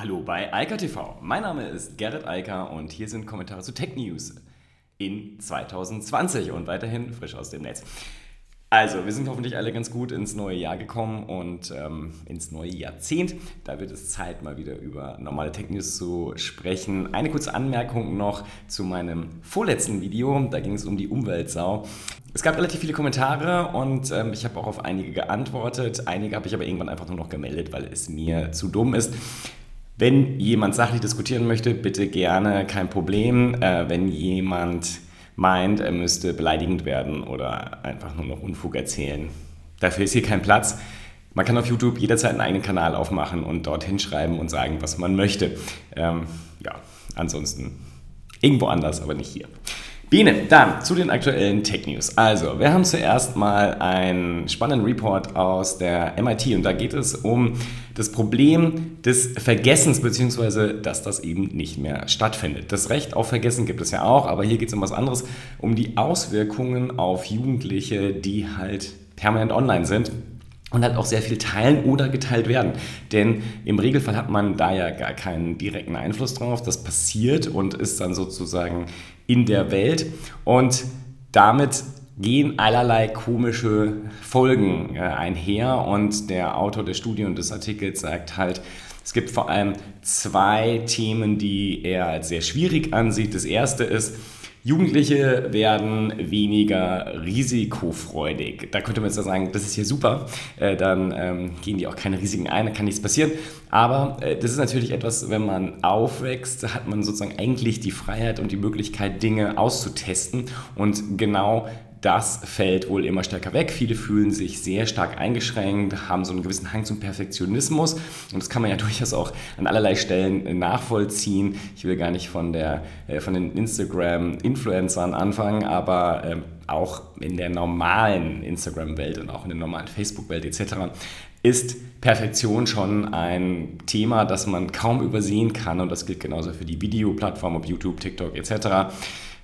Hallo bei Eika TV. Mein Name ist Gerrit Eiker und hier sind Kommentare zu Tech News in 2020 und weiterhin frisch aus dem Netz. Also, wir sind hoffentlich alle ganz gut ins neue Jahr gekommen und ähm, ins neue Jahrzehnt. Da wird es Zeit, mal wieder über normale Tech News zu sprechen. Eine kurze Anmerkung noch zu meinem vorletzten Video. Da ging es um die Umweltsau. Es gab relativ viele Kommentare und ähm, ich habe auch auf einige geantwortet. Einige habe ich aber irgendwann einfach nur noch gemeldet, weil es mir zu dumm ist. Wenn jemand sachlich diskutieren möchte, bitte gerne, kein Problem. Äh, wenn jemand meint, er müsste beleidigend werden oder einfach nur noch Unfug erzählen. Dafür ist hier kein Platz. Man kann auf YouTube jederzeit einen eigenen Kanal aufmachen und dort hinschreiben und sagen, was man möchte. Ähm, ja, ansonsten irgendwo anders, aber nicht hier. Biene, dann zu den aktuellen Tech News. Also, wir haben zuerst mal einen spannenden Report aus der MIT und da geht es um das Problem des Vergessens, beziehungsweise dass das eben nicht mehr stattfindet. Das Recht auf Vergessen gibt es ja auch, aber hier geht es um was anderes, um die Auswirkungen auf Jugendliche, die halt permanent online sind und halt auch sehr viel teilen oder geteilt werden. Denn im Regelfall hat man da ja gar keinen direkten Einfluss drauf. Das passiert und ist dann sozusagen in der Welt. Und damit gehen allerlei komische Folgen äh, einher. Und der Autor der Studie und des Artikels sagt halt, es gibt vor allem zwei Themen, die er als sehr schwierig ansieht. Das erste ist, Jugendliche werden weniger risikofreudig. Da könnte man jetzt sagen, das ist hier super, äh, dann ähm, gehen die auch keine Risiken ein, da kann nichts passieren. Aber äh, das ist natürlich etwas, wenn man aufwächst, hat man sozusagen eigentlich die Freiheit und die Möglichkeit, Dinge auszutesten. Und genau das fällt wohl immer stärker weg. Viele fühlen sich sehr stark eingeschränkt, haben so einen gewissen Hang zum Perfektionismus und das kann man ja durchaus auch an allerlei Stellen nachvollziehen. Ich will gar nicht von, der, äh, von den Instagram-Influencern anfangen, aber ähm, auch in der normalen Instagram-Welt und auch in der normalen Facebook-Welt etc. ist Perfektion schon ein Thema, das man kaum übersehen kann und das gilt genauso für die Videoplattform, ob YouTube, TikTok etc.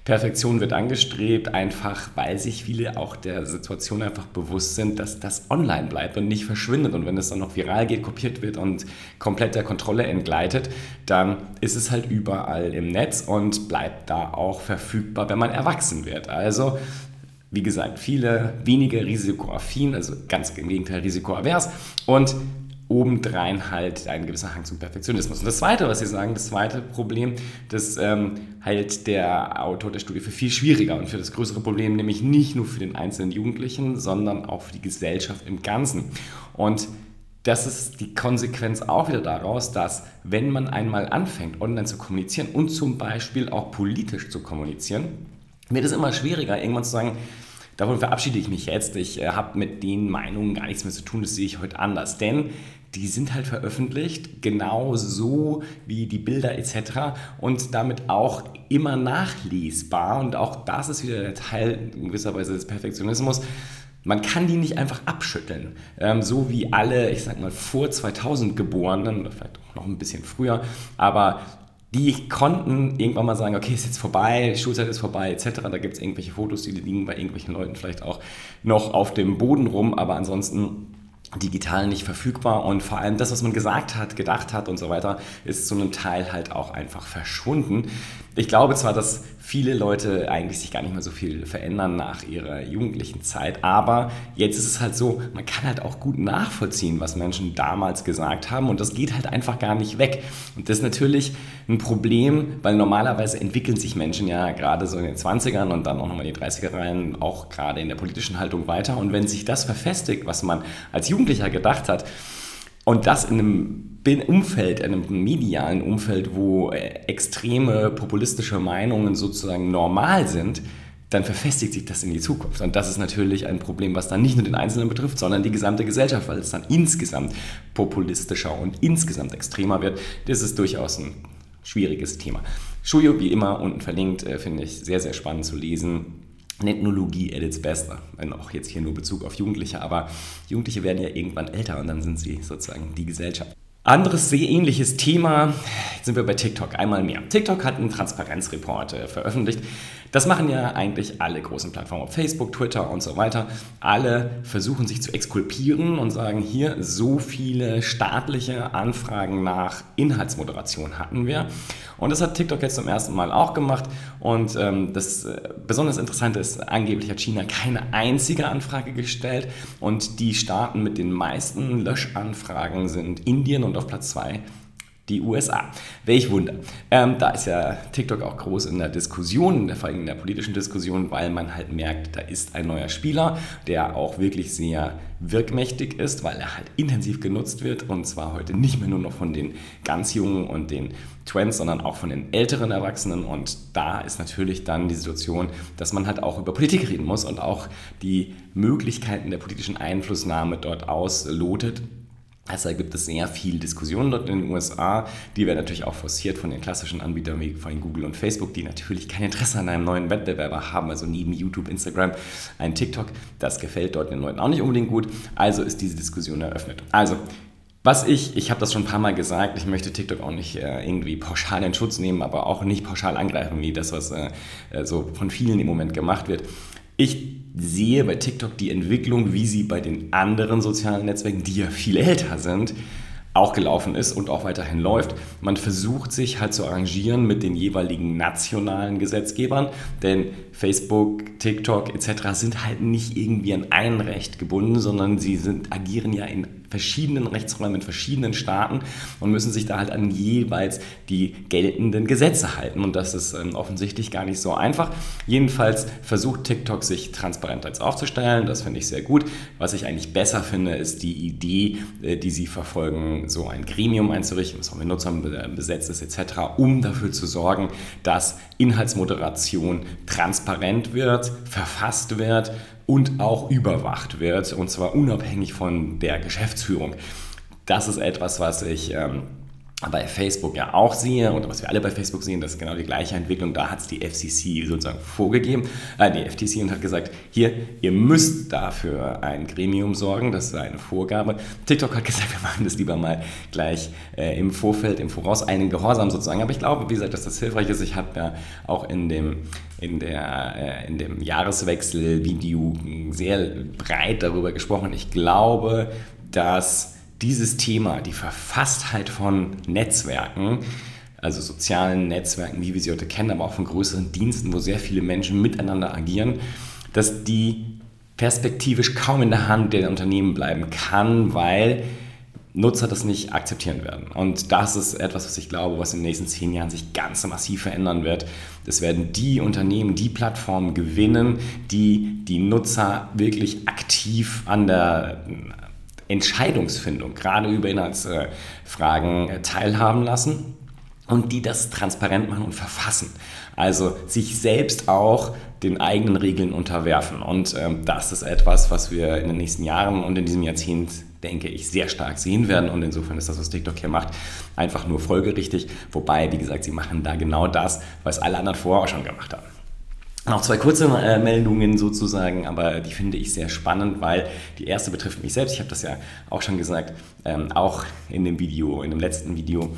Perfektion wird angestrebt, einfach weil sich viele auch der Situation einfach bewusst sind, dass das online bleibt und nicht verschwindet. Und wenn es dann noch viral geht, kopiert wird und komplett der Kontrolle entgleitet, dann ist es halt überall im Netz und bleibt da auch verfügbar, wenn man erwachsen wird. Also wie gesagt, viele weniger risikoaffin, also ganz im Gegenteil risikoavers und obendrein halt ein gewisser Hang zum Perfektionismus. Und das Zweite, was Sie sagen, das zweite Problem, das ähm, hält der Autor der Studie für viel schwieriger und für das größere Problem, nämlich nicht nur für den einzelnen Jugendlichen, sondern auch für die Gesellschaft im Ganzen. Und das ist die Konsequenz auch wieder daraus, dass wenn man einmal anfängt, online zu kommunizieren und zum Beispiel auch politisch zu kommunizieren, wird es immer schwieriger, irgendwann zu sagen, davon verabschiede ich mich jetzt. Ich äh, habe mit den Meinungen gar nichts mehr zu tun, das sehe ich heute anders. Denn die sind halt veröffentlicht, genauso wie die Bilder etc. und damit auch immer nachlesbar. Und auch das ist wieder der Teil in gewisser Weise des Perfektionismus. Man kann die nicht einfach abschütteln. Ähm, so wie alle, ich sag mal, vor 2000 Geborenen, oder vielleicht auch noch ein bisschen früher, aber die konnten irgendwann mal sagen, okay, ist jetzt vorbei, Schulzeit ist vorbei, etc. Da gibt es irgendwelche Fotos, die liegen bei irgendwelchen Leuten vielleicht auch noch auf dem Boden rum, aber ansonsten digital nicht verfügbar und vor allem das, was man gesagt hat, gedacht hat und so weiter, ist zu einem Teil halt auch einfach verschwunden. Ich glaube zwar, dass viele Leute eigentlich sich gar nicht mehr so viel verändern nach ihrer jugendlichen Zeit, aber jetzt ist es halt so, man kann halt auch gut nachvollziehen, was Menschen damals gesagt haben. Und das geht halt einfach gar nicht weg. Und das ist natürlich ein Problem, weil normalerweise entwickeln sich Menschen ja gerade so in den 20ern und dann auch nochmal in die 30er rein, auch gerade in der politischen Haltung weiter. Und wenn sich das verfestigt, was man als Jugendlicher gedacht hat, und das in einem Umfeld, in einem medialen Umfeld, wo äh, extreme populistische Meinungen sozusagen normal sind, dann verfestigt sich das in die Zukunft. Und das ist natürlich ein Problem, was dann nicht nur den Einzelnen betrifft, sondern die gesamte Gesellschaft, weil es dann insgesamt populistischer und insgesamt extremer wird. Das ist durchaus ein schwieriges Thema. Schuyo, wie immer, unten verlinkt, äh, finde ich sehr, sehr spannend zu lesen. Ethnologie at its best, wenn auch jetzt hier nur Bezug auf Jugendliche, aber Jugendliche werden ja irgendwann älter und dann sind sie sozusagen die Gesellschaft. Anderes sehr ähnliches Thema, jetzt sind wir bei TikTok, einmal mehr. TikTok hat einen Transparenzreport äh, veröffentlicht. Das machen ja eigentlich alle großen Plattformen, Facebook, Twitter und so weiter. Alle versuchen sich zu exkulpieren und sagen, hier so viele staatliche Anfragen nach Inhaltsmoderation hatten wir. Und das hat TikTok jetzt zum ersten Mal auch gemacht. Und ähm, das äh, besonders Interessante ist, angeblich hat China keine einzige Anfrage gestellt. Und die Staaten mit den meisten Löschanfragen sind Indien und auf Platz 2 die USA. Welch Wunder. Ähm, da ist ja TikTok auch groß in der Diskussion, vor allem in der politischen Diskussion, weil man halt merkt, da ist ein neuer Spieler, der auch wirklich sehr wirkmächtig ist, weil er halt intensiv genutzt wird und zwar heute nicht mehr nur noch von den ganz Jungen und den Twins, sondern auch von den älteren Erwachsenen und da ist natürlich dann die Situation, dass man halt auch über Politik reden muss und auch die Möglichkeiten der politischen Einflussnahme dort auslotet also da gibt es sehr viel Diskussionen dort in den USA. Die werden natürlich auch forciert von den klassischen Anbietern wie von Google und Facebook, die natürlich kein Interesse an einem neuen Wettbewerber haben. Also neben YouTube, Instagram, ein TikTok. Das gefällt dort den Leuten auch nicht unbedingt gut. Also ist diese Diskussion eröffnet. Also was ich, ich habe das schon ein paar Mal gesagt, ich möchte TikTok auch nicht äh, irgendwie pauschal in Schutz nehmen, aber auch nicht pauschal angreifen, wie das, was äh, so von vielen im Moment gemacht wird. Ich sehe bei TikTok die Entwicklung, wie sie bei den anderen sozialen Netzwerken, die ja viel älter sind, auch gelaufen ist und auch weiterhin läuft. Man versucht sich halt zu arrangieren mit den jeweiligen nationalen Gesetzgebern, denn Facebook, TikTok etc. sind halt nicht irgendwie an ein Recht gebunden, sondern sie sind, agieren ja in verschiedenen Rechtsräumen in verschiedenen Staaten und müssen sich da halt an jeweils die geltenden Gesetze halten. Und das ist ähm, offensichtlich gar nicht so einfach. Jedenfalls versucht TikTok sich transparent als aufzustellen. Das finde ich sehr gut. Was ich eigentlich besser finde, ist die Idee, äh, die sie verfolgen, so ein Gremium einzurichten, das auch mit Nutzern besetzt ist etc., um dafür zu sorgen, dass Inhaltsmoderation transparent wird, verfasst wird und auch überwacht wird, und zwar unabhängig von der Geschäftsführung. Das ist etwas, was ich ähm, bei Facebook ja auch sehe und was wir alle bei Facebook sehen, das ist genau die gleiche Entwicklung. Da hat es die FCC sozusagen vorgegeben, äh, die FTC und hat gesagt, hier, ihr müsst dafür ein Gremium sorgen, das ist eine Vorgabe. TikTok hat gesagt, wir machen das lieber mal gleich äh, im Vorfeld, im Voraus, einen Gehorsam sozusagen. Aber ich glaube, wie gesagt, dass das hilfreich ist. Ich habe ja auch in dem, in der, äh, in dem Jahreswechsel-Video sehr breit darüber gesprochen. Ich glaube, dass dieses Thema, die Verfasstheit von Netzwerken, also sozialen Netzwerken, wie wir sie heute kennen, aber auch von größeren Diensten, wo sehr viele Menschen miteinander agieren, dass die perspektivisch kaum in der Hand der Unternehmen bleiben kann, weil Nutzer das nicht akzeptieren werden. Und das ist etwas, was ich glaube, was in den nächsten zehn Jahren sich ganz massiv verändern wird. Es werden die Unternehmen, die Plattformen gewinnen, die die Nutzer wirklich aktiv an der Entscheidungsfindung, gerade über Inhaltsfragen, äh, teilhaben lassen und die das transparent machen und verfassen. Also sich selbst auch den eigenen Regeln unterwerfen. Und ähm, das ist etwas, was wir in den nächsten Jahren und in diesem Jahrzehnt, denke ich, sehr stark sehen werden. Und insofern ist das, was TikTok hier macht, einfach nur folgerichtig. Wobei, wie gesagt, sie machen da genau das, was alle anderen vorher auch schon gemacht haben. Noch zwei kurze äh, Meldungen sozusagen, aber die finde ich sehr spannend, weil die erste betrifft mich selbst. Ich habe das ja auch schon gesagt, ähm, auch in dem Video, in dem letzten Video.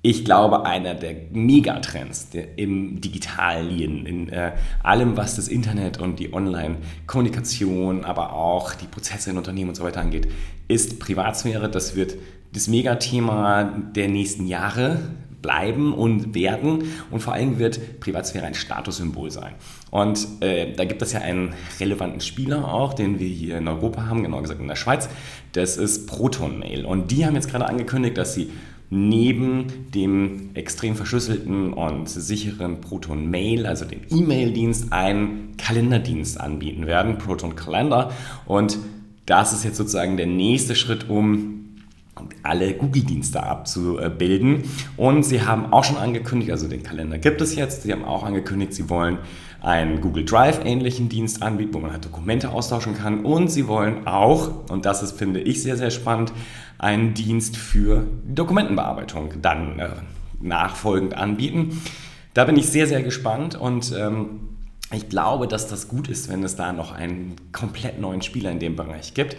Ich glaube, einer der Megatrends der im Digitalen, in äh, allem, was das Internet und die Online-Kommunikation, aber auch die Prozesse in Unternehmen und so weiter angeht, ist Privatsphäre. Das wird das Megathema der nächsten Jahre bleiben und werden. Und vor allem wird Privatsphäre ein Statussymbol sein. Und äh, da gibt es ja einen relevanten Spieler auch, den wir hier in Europa haben, genau gesagt in der Schweiz. Das ist Proton Mail. Und die haben jetzt gerade angekündigt, dass sie neben dem extrem verschlüsselten und sicheren Proton Mail, also dem E-Mail-Dienst, einen Kalenderdienst anbieten werden, Proton Calendar. Und das ist jetzt sozusagen der nächste Schritt, um alle Google-Dienste abzubilden. Und sie haben auch schon angekündigt, also den Kalender gibt es jetzt, sie haben auch angekündigt, sie wollen einen Google Drive-ähnlichen Dienst anbieten, wo man halt Dokumente austauschen kann. Und sie wollen auch, und das ist, finde ich, sehr, sehr spannend, einen Dienst für Dokumentenbearbeitung dann äh, nachfolgend anbieten. Da bin ich sehr, sehr gespannt und ähm, ich glaube, dass das gut ist, wenn es da noch einen komplett neuen Spieler in dem Bereich gibt.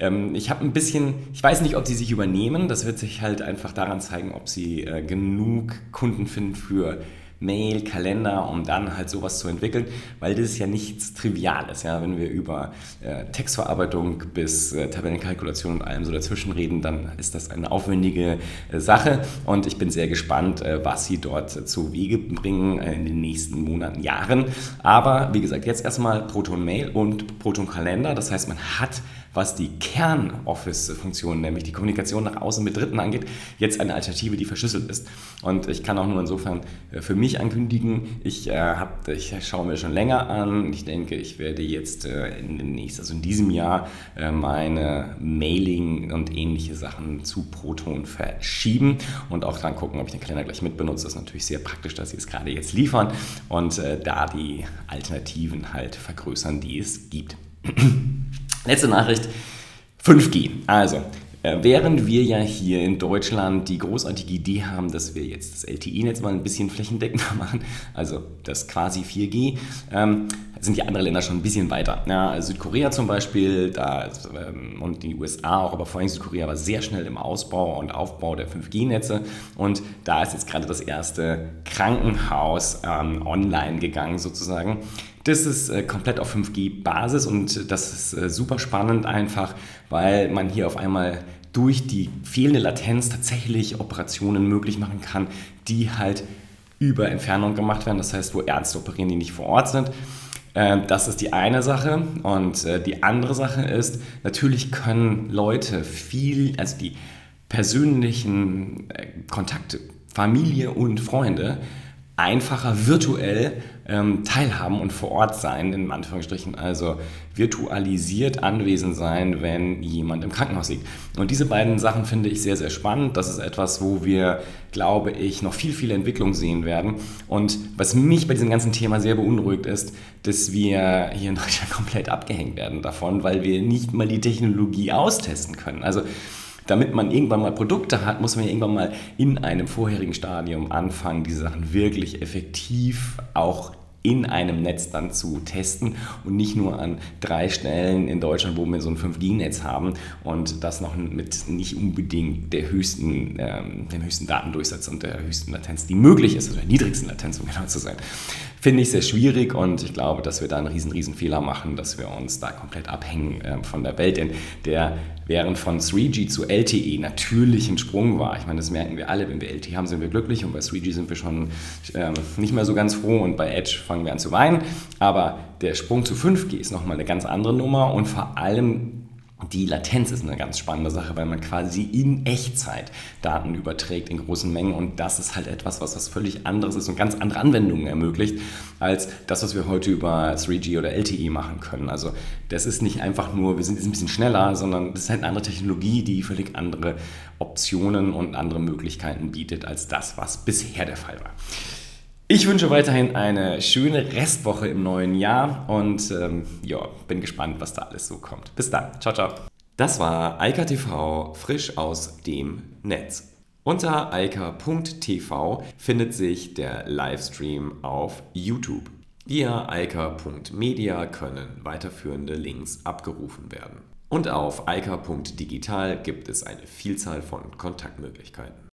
Ähm, ich habe ein bisschen, ich weiß nicht, ob sie sich übernehmen. Das wird sich halt einfach daran zeigen, ob sie äh, genug Kunden finden für Mail, Kalender, um dann halt sowas zu entwickeln, weil das ist ja nichts Triviales. Ja? Wenn wir über äh, Textverarbeitung bis äh, Tabellenkalkulation und allem so dazwischen reden, dann ist das eine aufwendige äh, Sache und ich bin sehr gespannt, äh, was sie dort zu Wege bringen äh, in den nächsten Monaten, Jahren. Aber wie gesagt, jetzt erstmal Proton Mail und Proton Kalender. Das heißt, man hat was die Kern-Office-Funktion, nämlich die Kommunikation nach außen mit Dritten angeht, jetzt eine Alternative, die verschlüsselt ist. Und ich kann auch nur insofern äh, für mich ankündigen, ich, äh, hab, ich schaue mir schon länger an. Ich denke, ich werde jetzt äh, in, den nächsten, also in diesem Jahr äh, meine Mailing und ähnliche Sachen zu Proton verschieben und auch dann gucken, ob ich den Kalender gleich mitbenutze. Das ist natürlich sehr praktisch, dass sie es gerade jetzt liefern und äh, da die Alternativen halt vergrößern, die es gibt. Letzte Nachricht, 5G. Also, während wir ja hier in Deutschland die großartige Idee haben, dass wir jetzt das LTE-Netz mal ein bisschen flächendeckender machen, also das quasi 4G, ähm, sind die anderen Länder schon ein bisschen weiter. Ja, Südkorea zum Beispiel da, ähm, und die USA auch, aber vor allem Südkorea war sehr schnell im Ausbau und Aufbau der 5G-Netze und da ist jetzt gerade das erste Krankenhaus ähm, online gegangen sozusagen. Das ist äh, komplett auf 5G-Basis und das ist äh, super spannend einfach, weil man hier auf einmal durch die fehlende Latenz tatsächlich Operationen möglich machen kann, die halt über Entfernung gemacht werden. Das heißt, wo Ärzte operieren, die nicht vor Ort sind. Äh, das ist die eine Sache. Und äh, die andere Sache ist, natürlich können Leute viel, also die persönlichen Kontakte, Familie und Freunde, einfacher virtuell ähm, teilhaben und vor Ort sein, in Anführungsstrichen, also virtualisiert anwesend sein, wenn jemand im Krankenhaus liegt. Und diese beiden Sachen finde ich sehr, sehr spannend. Das ist etwas, wo wir, glaube ich, noch viel, viel Entwicklung sehen werden. Und was mich bei diesem ganzen Thema sehr beunruhigt ist, dass wir hier in Deutschland komplett abgehängt werden davon, weil wir nicht mal die Technologie austesten können. Also damit man irgendwann mal Produkte hat, muss man ja irgendwann mal in einem vorherigen Stadium anfangen, diese Sachen wirklich effektiv auch in einem Netz dann zu testen und nicht nur an drei Stellen in Deutschland, wo wir so ein 5G-Netz haben und das noch mit nicht unbedingt der höchsten, ähm, dem höchsten Datendurchsatz und der höchsten Latenz, die möglich ist, oder der niedrigsten Latenz, um genau zu sein. Finde ich sehr schwierig und ich glaube, dass wir da einen riesen, riesen Fehler machen, dass wir uns da komplett abhängen äh, von der Welt, denn der während von 3G zu LTE natürlich ein Sprung war. Ich meine, das merken wir alle, wenn wir LTE haben, sind wir glücklich und bei 3G sind wir schon ähm, nicht mehr so ganz froh und bei Edge fangen wir an zu weinen. Aber der Sprung zu 5G ist nochmal eine ganz andere Nummer und vor allem die Latenz ist eine ganz spannende Sache, weil man quasi in Echtzeit Daten überträgt in großen Mengen und das ist halt etwas, was was völlig anderes ist und ganz andere Anwendungen ermöglicht als das, was wir heute über 3G oder LTE machen können. Also das ist nicht einfach nur, wir sind jetzt ein bisschen schneller, sondern das ist halt eine andere Technologie, die völlig andere Optionen und andere Möglichkeiten bietet als das, was bisher der Fall war. Ich wünsche weiterhin eine schöne Restwoche im neuen Jahr und ähm, ja, bin gespannt, was da alles so kommt. Bis dann. Ciao, ciao. Das war Eika TV frisch aus dem Netz. Unter eika.tv findet sich der Livestream auf YouTube. Via eika.media können weiterführende Links abgerufen werden. Und auf eika.digital gibt es eine Vielzahl von Kontaktmöglichkeiten.